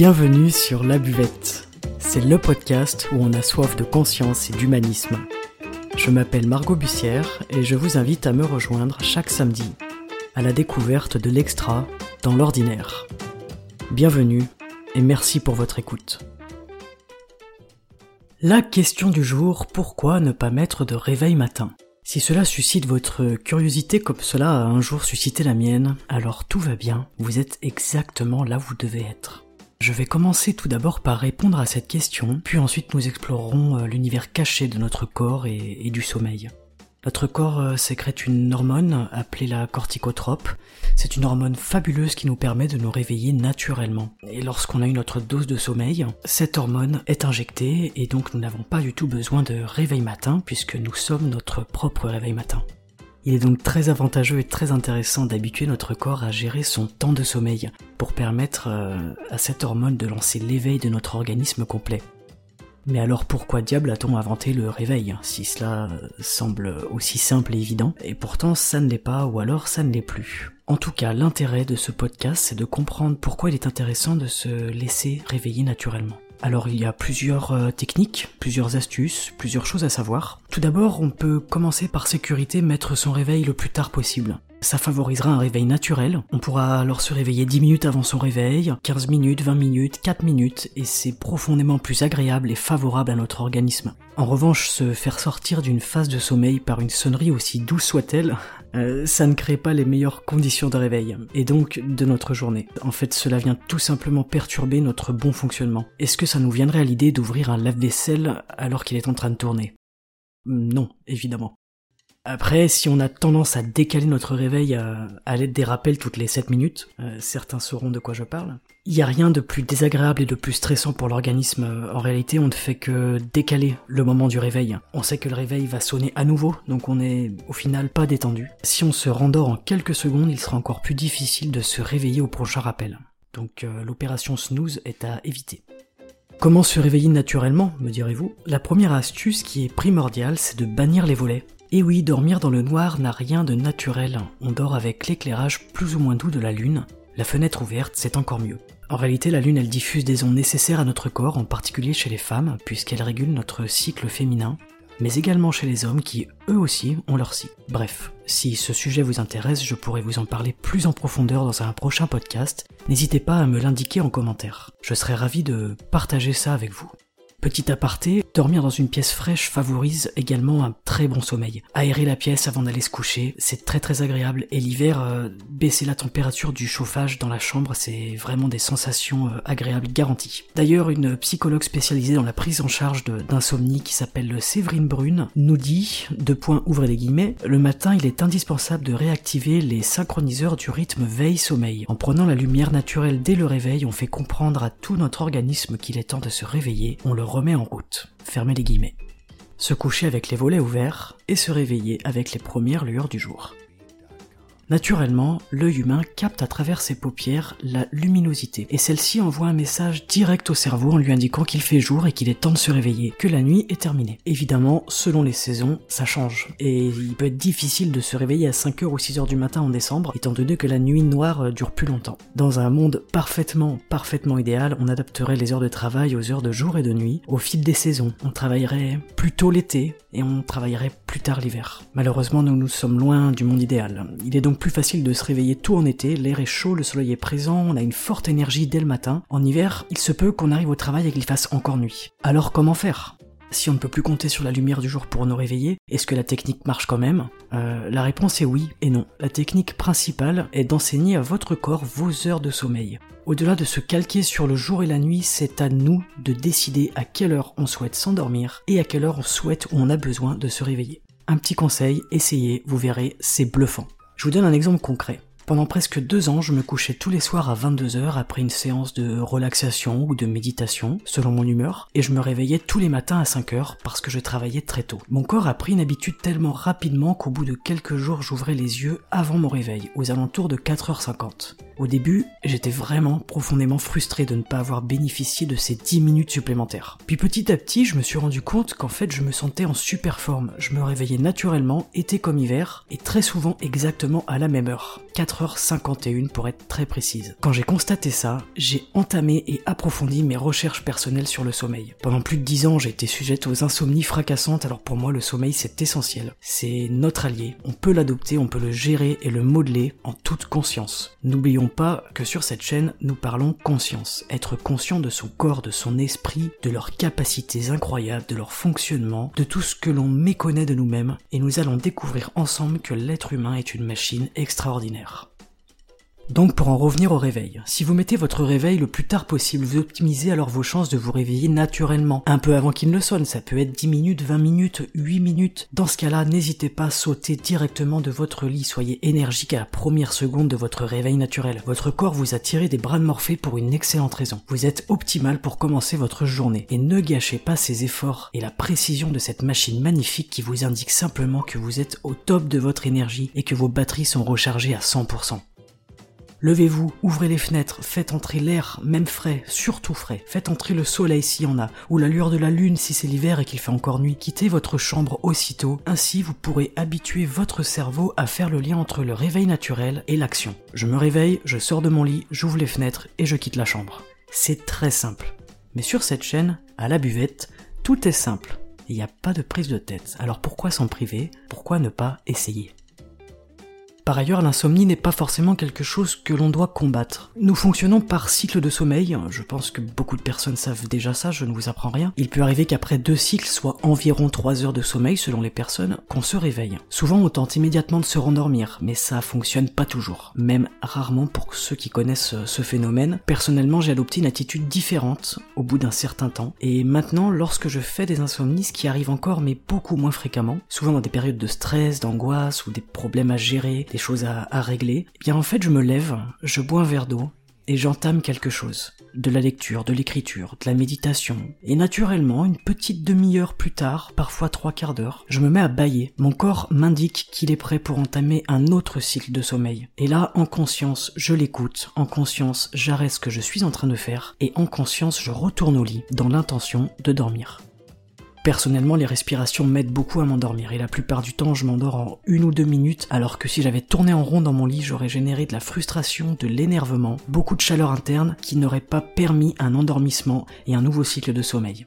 Bienvenue sur La Buvette. C'est le podcast où on a soif de conscience et d'humanisme. Je m'appelle Margot Bussière et je vous invite à me rejoindre chaque samedi à la découverte de l'extra dans l'ordinaire. Bienvenue et merci pour votre écoute. La question du jour, pourquoi ne pas mettre de réveil matin? Si cela suscite votre curiosité comme cela a un jour suscité la mienne, alors tout va bien, vous êtes exactement là où vous devez être. Je vais commencer tout d'abord par répondre à cette question, puis ensuite nous explorerons euh, l'univers caché de notre corps et, du sommeil. Notre corps euh, sécrète une hormone appelée la corticotrope. C'est une hormone fabuleuse qui nous permet de nous réveiller naturellement. Et lorsqu'on a eu notre dose de sommeil, cette hormone est injectée et donc nous n'avons pas du tout besoin de réveil matin puisque nous sommes notre propre réveil matin. Il est donc très avantageux et très intéressant d'habituer notre corps à gérer son temps de sommeil pour permettre euh, à cette hormone de lancer l'éveil de notre organisme complet. Mais alors pourquoi diable a-t-on inventé le réveil si cela euh, semble aussi simple et évident? Et pourtant ça ne l'est pas ou alors ça ne l'est plus. En tout cas, l'intérêt de ce podcast, c'est de comprendre pourquoi il est intéressant de se laisser réveiller naturellement. Alors il y a plusieurs euh, techniques, plusieurs astuces, plusieurs choses à savoir. Tout d'abord, on peut commencer par sécurité mettre son réveil le plus tard possible. Ça favorisera un réveil naturel. On pourra alors se réveiller 10 minutes avant son réveil, 15 minutes, 20 minutes, 4 minutes, et c'est profondément plus agréable et favorable à notre organisme. En revanche, se faire sortir d'une phase de sommeil par une sonnerie aussi douce soit-elle, euh, ça ne crée pas les meilleures conditions de réveil, et donc de notre journée. En fait, cela vient tout simplement perturber notre bon fonctionnement. Est-ce que ça nous viendrait à l'idée d'ouvrir un lave-vaisselle alors qu'il est en train de tourner? Non, évidemment. Après, si on a tendance à décaler notre réveil à, l'aide des rappels toutes les 7 minutes, euh, certains sauront de quoi je parle, il n'y a rien de plus désagréable et de plus stressant pour l'organisme. En réalité, on ne fait que décaler le moment du réveil. On sait que le réveil va sonner à nouveau, donc on est au final pas détendu. Si on se rendort en quelques secondes, il sera encore plus difficile de se réveiller au prochain rappel. Donc euh, l'opération snooze est à éviter. Comment se réveiller naturellement, me direz-vous? La première astuce qui est primordiale, c'est de bannir les volets. Et oui, dormir dans le noir n'a rien de naturel. On dort avec l'éclairage plus ou moins doux de la lune. La fenêtre ouverte, c'est encore mieux. En réalité, la lune, elle diffuse des ondes nécessaires à notre corps, en particulier chez les femmes, puisqu'elle régule notre cycle féminin, mais également chez les hommes qui, eux aussi, ont leur cycle. Bref, si ce sujet vous intéresse, je pourrais vous en parler plus en profondeur dans un prochain podcast. N'hésitez pas à me l'indiquer en commentaire. Je serais ravi de partager ça avec vous. Petit aparté, dormir dans une pièce fraîche favorise également un très bon sommeil. Aérer la pièce avant d'aller se coucher, c'est très très agréable et l'hiver, euh, baisser la température du chauffage dans la chambre, c'est vraiment des sensations euh, agréables garanties. D'ailleurs, une psychologue spécialisée dans la prise en charge d'insomnie qui s'appelle Séverine Brune nous dit, deux points ouvrez les guillemets, le matin il est indispensable de réactiver les synchroniseurs du rythme veille-sommeil. En prenant la lumière naturelle dès le réveil, on fait comprendre à tout notre organisme qu'il est temps de se réveiller, on le remet en route. Fermez les guillemets. Se coucher avec les volets ouverts et se réveiller avec les premières lueurs du jour. Naturellement, l'œil humain capte à travers ses paupières la luminosité, et celle-ci envoie un message direct au cerveau en lui indiquant qu'il fait jour et qu'il est temps de se réveiller, que la nuit est terminée. Évidemment, selon les saisons, ça change, et il peut être difficile de se réveiller à 5h ou 6h du matin en décembre, étant donné que la nuit noire dure plus longtemps. Dans un monde parfaitement, parfaitement idéal, on adapterait les heures de travail aux heures de jour et de nuit, au fil des saisons. On travaillerait plus tôt l'été, et on travaillerait plus tard l'hiver. Malheureusement, nous nous sommes loin du monde idéal. Il est donc plus facile de se réveiller tout en été, l'air est chaud, le soleil est présent, on a une forte énergie dès le matin. En hiver, il se peut qu'on arrive au travail et qu'il fasse encore nuit. Alors comment faire? Si on ne peut plus compter sur la lumière du jour pour nous réveiller, est-ce que la technique marche quand même? Euh, La réponse est oui et non. La technique principale est d'enseigner à votre corps vos heures de sommeil. Au-delà de se calquer sur le jour et la nuit, c'est à nous de décider à quelle heure on souhaite s'endormir et à quelle heure on souhaite ou on a besoin de se réveiller. Un petit conseil, essayez, vous verrez, c'est bluffant. Je vous donne un exemple concret. Pendant presque deux ans, je me couchais tous les soirs à 22h après une séance de relaxation ou de méditation, selon mon humeur, et je me réveillais tous les matins à 5h parce que je travaillais très tôt. Mon corps a pris une habitude tellement rapidement qu'au bout de quelques jours, j'ouvrais les yeux avant mon réveil, aux alentours de 4h50. Au début, j'étais vraiment profondément frustré de ne pas avoir bénéficié de ces 10 minutes supplémentaires. Puis petit à petit, je me suis rendu compte qu'en fait, je me sentais en super forme. Je me réveillais naturellement, été comme hiver, et très souvent exactement à la même heure. 4h51 pour être très précise. Quand j'ai constaté ça, j'ai entamé et approfondi mes recherches personnelles sur le sommeil. Pendant plus de 10 ans, j'ai été sujette aux insomnies fracassantes, alors pour moi le sommeil c'est essentiel. C'est notre allié, on peut l'adopter, on peut le gérer et le modeler en toute conscience. N'oublions pas que sur cette chaîne, nous parlons conscience. Être conscient de son corps, de son esprit, de leurs capacités incroyables, de leur fonctionnement, de tout ce que l'on méconnaît de nous-mêmes, et nous allons découvrir ensemble que l'être humain est une machine extraordinaire. Donc pour en revenir au réveil, si vous mettez votre réveil le plus tard possible, vous optimisez alors vos chances de vous réveiller naturellement, un peu avant qu'il ne sonne, ça peut être 10 minutes, 20 minutes, 8 minutes. Dans ce cas-là, n'hésitez pas à sauter directement de votre lit, soyez énergique à la première seconde de votre réveil naturel. Votre corps vous a tiré des bras de Morphée pour une excellente raison. Vous êtes optimal pour commencer votre journée, et ne gâchez pas ces efforts et la précision de cette machine magnifique qui vous indique simplement que vous êtes au top de votre énergie et que vos batteries sont rechargées à 100%. Levez-vous, ouvrez les fenêtres, faites entrer l'air, même frais, surtout frais. Faites entrer le soleil s'il y en a, ou la lueur de la lune si c'est l'hiver et qu'il fait encore nuit. Quittez votre chambre aussitôt, ainsi vous pourrez habituer votre cerveau à faire le lien entre le réveil naturel et l'action. Je me réveille, je sors de mon lit, j'ouvre les fenêtres et je quitte la chambre. C'est très simple. Mais sur cette chaîne, à la buvette, tout est simple. Il n'y a pas de prise de tête. Alors pourquoi s'en priver? Pourquoi ne pas essayer? Par ailleurs, l'insomnie n'est pas forcément quelque chose que l'on doit combattre. Nous fonctionnons par cycle de sommeil, je pense que beaucoup de personnes savent déjà ça, je ne vous apprends rien. Il peut arriver qu'après deux cycles, soit environ trois heures de sommeil selon les personnes, qu'on se réveille. Souvent on tente immédiatement de se rendormir, mais ça fonctionne pas toujours, même rarement pour ceux qui connaissent ce phénomène. Personnellement j'ai adopté une attitude différente au bout d'un certain temps, et maintenant lorsque je fais des insomnies, ce qui arrive encore mais beaucoup moins fréquemment, souvent dans des périodes de stress, d'angoisse ou des problèmes à gérer, choses à, régler, eh bien en fait je me lève, je bois un verre d'eau et j'entame quelque chose. De la lecture, de l'écriture, de la méditation. Et naturellement, une petite demi-heure plus tard, parfois trois quarts d'heure, je me mets à bailler. Mon corps m'indique qu'il est prêt pour entamer un autre cycle de sommeil. Et là, en conscience, je l'écoute. En conscience, j'arrête ce que je suis en train de faire. Et en conscience, je retourne au lit, dans l'intention de dormir. Personnellement, les respirations m'aident beaucoup à m'endormir et la plupart du temps, je m'endors en une ou deux minutes, alors que si j'avais tourné en rond dans mon lit, j'aurais généré de la frustration, de l'énervement, beaucoup de chaleur interne qui n'aurait pas permis un endormissement et un nouveau cycle de sommeil.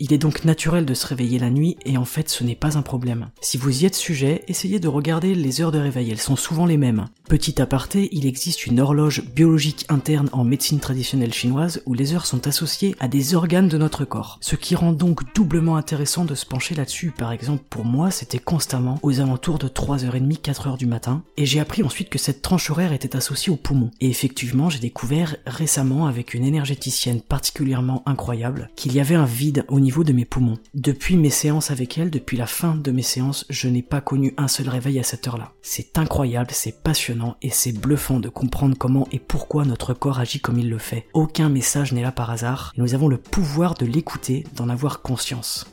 Il est donc naturel de se réveiller la nuit et en fait ce n'est pas un problème. Si vous y êtes sujet, essayez de regarder les heures de réveil, elles sont souvent les mêmes. Petit aparté, il existe une horloge biologique interne en médecine traditionnelle chinoise où les heures sont associées à des organes de notre corps, ce qui rend donc doublement intéressant de se pencher là-dessus. Par exemple, pour moi, c'était constamment aux alentours de 3h30, 4h du matin, et j'ai appris ensuite que cette tranche horaire était associée au poumon. Et effectivement, j'ai découvert récemment avec une énergéticienne particulièrement incroyable qu'il y avait un vide au niveau de mes poumons. Depuis mes séances avec elle, depuis la fin de mes séances, je n'ai pas connu un seul réveil à cette heure-là. C'est incroyable, c'est passionnant et c'est bluffant de comprendre comment et pourquoi notre corps agit comme il le fait. Aucun message n'est là par hasard, et nous avons le pouvoir de l'écouter, d'en avoir conscience.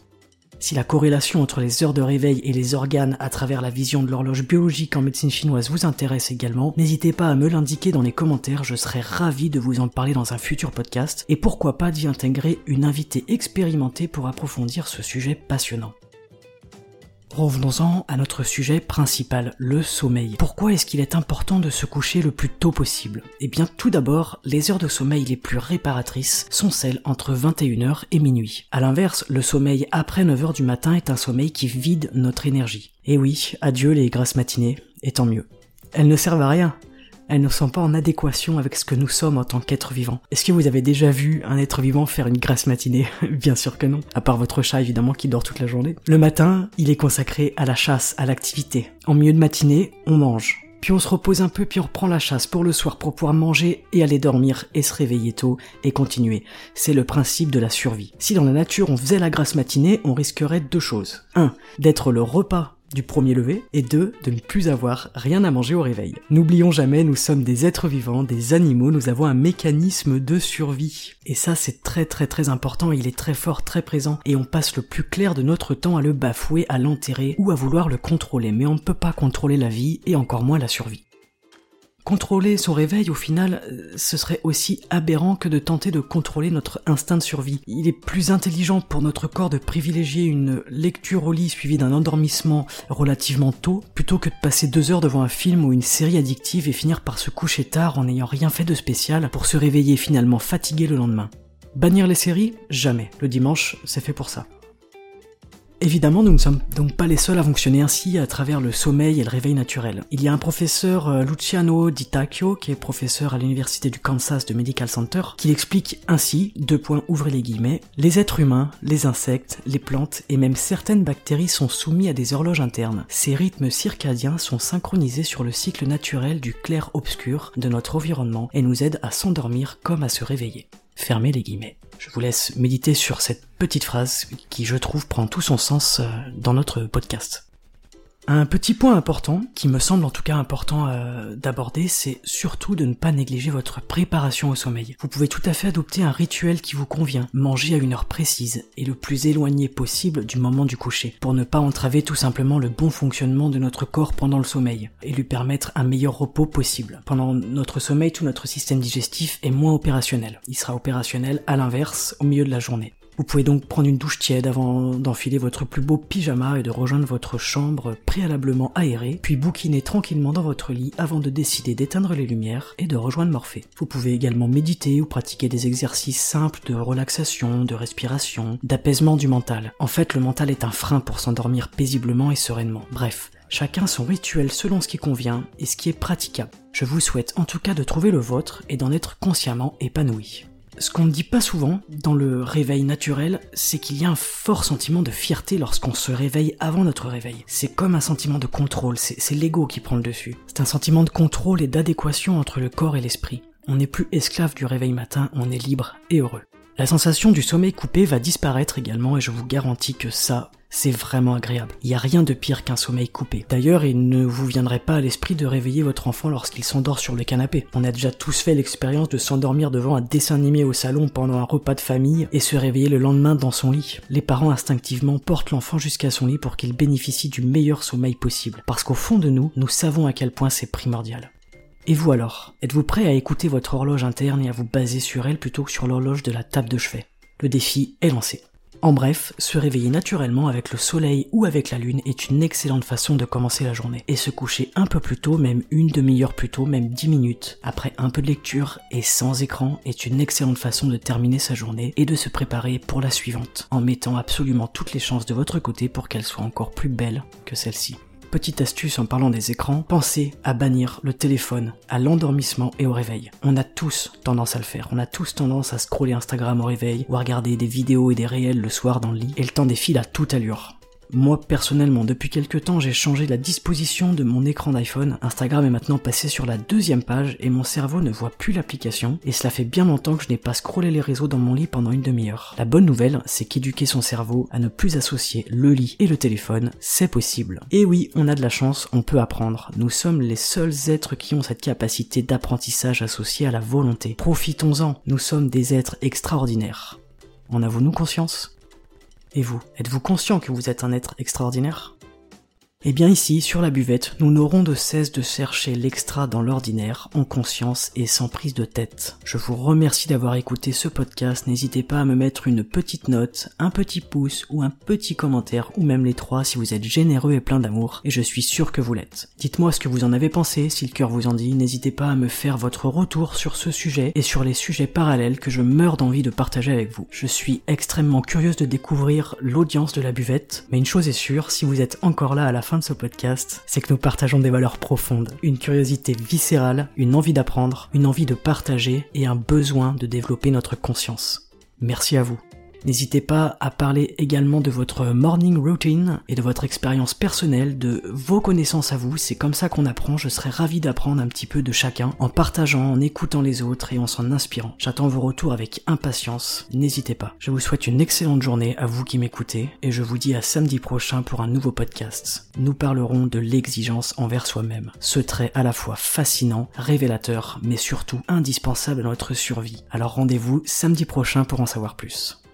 Si la corrélation entre les heures de réveil et les organes à travers la vision de l'horloge biologique en médecine chinoise vous intéresse également, n'hésitez pas à me l'indiquer dans les commentaires, je serai ravi de vous en parler dans un futur podcast, et pourquoi pas d'y intégrer une invitée expérimentée pour approfondir ce sujet passionnant. Revenons-en à notre sujet principal, le sommeil. Pourquoi est-ce qu'il est important de se coucher le plus tôt possible? Eh bien tout d'abord, les heures de sommeil les plus réparatrices sont celles entre 21h et minuit. A l'inverse, le sommeil après 9h du matin est un sommeil qui vide notre énergie. Et oui, adieu les grasses matinées, et tant mieux. Elles ne servent à rien, elles ne sont pas en adéquation avec ce que nous sommes en tant qu'être vivant. Est-ce que vous avez déjà vu un être vivant faire une grasse matinée Bien sûr que non, à part votre chat évidemment qui dort toute la journée. Le matin, il est consacré à la chasse, à l'activité. En milieu de matinée, on mange. Puis on se repose un peu, puis on reprend la chasse pour le soir pour pouvoir manger et aller dormir et se réveiller tôt et continuer. C'est le principe de la survie. Si dans la nature on faisait la grasse matinée, on risquerait deux choses. 1. D'être le repas du premier lever, et deux, de ne plus avoir rien à manger au réveil. N'oublions jamais, nous sommes des êtres vivants, des animaux, nous avons un mécanisme de survie. Et ça, c'est très très très important, il est très fort, très présent, et on passe le plus clair de notre temps à le bafouer, à l'enterrer, ou à vouloir le contrôler, mais on ne peut pas contrôler la vie, et encore moins la survie. Contrôler son réveil, au final, euh, ce serait aussi aberrant que de tenter de contrôler notre instinct de survie. Il est plus intelligent pour notre corps de privilégier une lecture au lit suivie d'un endormissement relativement tôt, plutôt que de passer deux heures devant un film ou une série addictive et finir par se coucher tard en n'ayant rien fait de spécial pour se réveiller finalement fatigué le lendemain. Bannir les séries? Jamais. Le dimanche, c'est fait pour ça. Évidemment, nous ne sommes donc pas les seuls à fonctionner ainsi à travers le sommeil et le réveil naturel. Il y a un professeur euh, Luciano Di qui est professeur à l'université du Kansas de Medical Center, qui l'explique ainsi, deux points ouvrez les guillemets, les êtres humains, les insectes, les plantes et même certaines bactéries sont soumis à des horloges internes. Ces rythmes circadiens sont synchronisés sur le cycle naturel du clair-obscur de notre environnement et nous aident à s'endormir comme à se réveiller. Fermez les guillemets. Je vous laisse méditer sur cette petite phrase qui, je trouve, prend tout son sens euh, dans notre podcast. Un petit point important, qui me semble en tout cas important euh, d'aborder, c'est surtout de ne pas négliger votre préparation au sommeil. Vous pouvez tout à fait adopter un rituel qui vous convient, manger à une heure précise et le plus éloigné possible du moment du coucher, pour ne pas entraver tout simplement le bon fonctionnement de notre corps pendant le sommeil, et lui permettre un meilleur repos possible. Pendant notre sommeil, tout notre système digestif est moins opérationnel. Il sera opérationnel à l'inverse au milieu de la journée. Vous pouvez donc prendre une douche tiède avant d'enfiler votre plus beau pyjama et de rejoindre votre chambre préalablement aérée, puis bouquiner tranquillement dans votre lit avant de décider d'éteindre les lumières et de rejoindre Morphée. Vous pouvez également méditer ou pratiquer des exercices simples de relaxation, de respiration, d'apaisement du mental. En fait, le mental est un frein pour s'endormir paisiblement et sereinement. Bref, chacun son rituel selon ce qui convient et ce qui est praticable. Je vous souhaite en tout cas de trouver le vôtre et d'en être consciemment épanoui. Ce qu'on ne dit pas souvent dans le réveil naturel, c'est qu'il y a un fort sentiment de fierté lorsqu'on se réveille avant notre réveil. C'est comme un sentiment de contrôle, c'est l'ego qui prend le dessus. C'est un sentiment de contrôle et d'adéquation entre le corps et l'esprit. On n'est plus esclave du réveil matin, on est libre et heureux. La sensation du sommeil coupé va disparaître également et je vous garantis que ça, c'est vraiment agréable. Il n'y a rien de pire qu'un sommeil coupé. D'ailleurs, il ne vous viendrait pas à l'esprit de réveiller votre enfant lorsqu'il s'endort sur le canapé. On a déjà tous fait l'expérience de s'endormir devant un dessin animé au salon pendant un repas de famille et se réveiller le lendemain dans son lit. Les parents instinctivement portent l'enfant jusqu'à son lit pour qu'il bénéficie du meilleur sommeil possible. Parce qu'au fond de nous, nous savons à quel point c'est primordial. Et vous alors? Êtes-vous prêt à écouter votre horloge interne et à vous baser sur elle plutôt que sur l'horloge de la table de chevet? Le défi est lancé. En bref, se réveiller naturellement avec le soleil ou avec la lune est une excellente façon de commencer la journée. Et se coucher un peu plus tôt, même une demi-heure plus tôt, même dix minutes, après un peu de lecture et sans écran, est une excellente façon de terminer sa journée et de se préparer pour la suivante, en mettant absolument toutes les chances de votre côté pour qu'elle soit encore plus belle que celle-ci. Petite astuce en parlant des écrans, pensez à bannir le téléphone à l'endormissement et au réveil. On a tous tendance à le faire. On a tous tendance à scroller Instagram au réveil ou à regarder des vidéos et des réels le soir dans le lit et le temps défile à toute allure. Moi personnellement, depuis quelques temps, j'ai changé la disposition de mon écran d'iPhone. Instagram est maintenant passé sur la deuxième page et mon cerveau ne voit plus l'application et cela fait bien longtemps que je n'ai pas scrollé les réseaux dans mon lit pendant une demi-heure. La bonne nouvelle, c'est qu'éduquer son cerveau à ne plus associer le lit et le téléphone, c'est possible. Et oui, on a de la chance, on peut apprendre. Nous sommes les seuls êtres qui ont cette capacité d'apprentissage associée à la volonté. Profitons-en, nous sommes des êtres extraordinaires. En avons-nous conscience? Et vous, êtes-vous conscient que vous êtes un être extraordinaire? Eh bien ici, sur la buvette, nous n'aurons de cesse de chercher l'extra dans l'ordinaire, en conscience et sans prise de tête. Je vous remercie d'avoir écouté ce podcast, n'hésitez pas à me mettre une petite note, un petit pouce ou un petit commentaire, ou même les trois si vous êtes généreux et plein d'amour, et je suis sûr que vous l'êtes. Dites-moi ce que vous en avez pensé, si le cœur vous en dit, n'hésitez pas à me faire votre retour sur ce sujet et sur les sujets parallèles que je meurs d'envie de partager avec vous. Je suis extrêmement curieuse de découvrir l'audience de la buvette, mais une chose est sûre, si vous êtes encore là à la de ce podcast, c'est que nous partageons des valeurs profondes, une curiosité viscérale, une envie d'apprendre, une envie de partager et un besoin de développer notre conscience. Merci à vous. N'hésitez pas à parler également de votre morning routine et de votre expérience personnelle, de vos connaissances à vous. C'est comme ça qu'on apprend. Je serais ravi d'apprendre un petit peu de chacun en partageant, en écoutant les autres et en s'en inspirant. J'attends vos retours avec impatience. N'hésitez pas. Je vous souhaite une excellente journée à vous qui m'écoutez et je vous dis à samedi prochain pour un nouveau podcast. Nous parlerons de l'exigence envers soi-même. Ce trait à la fois fascinant, révélateur, mais surtout indispensable à notre survie. Alors rendez-vous samedi prochain pour en savoir plus.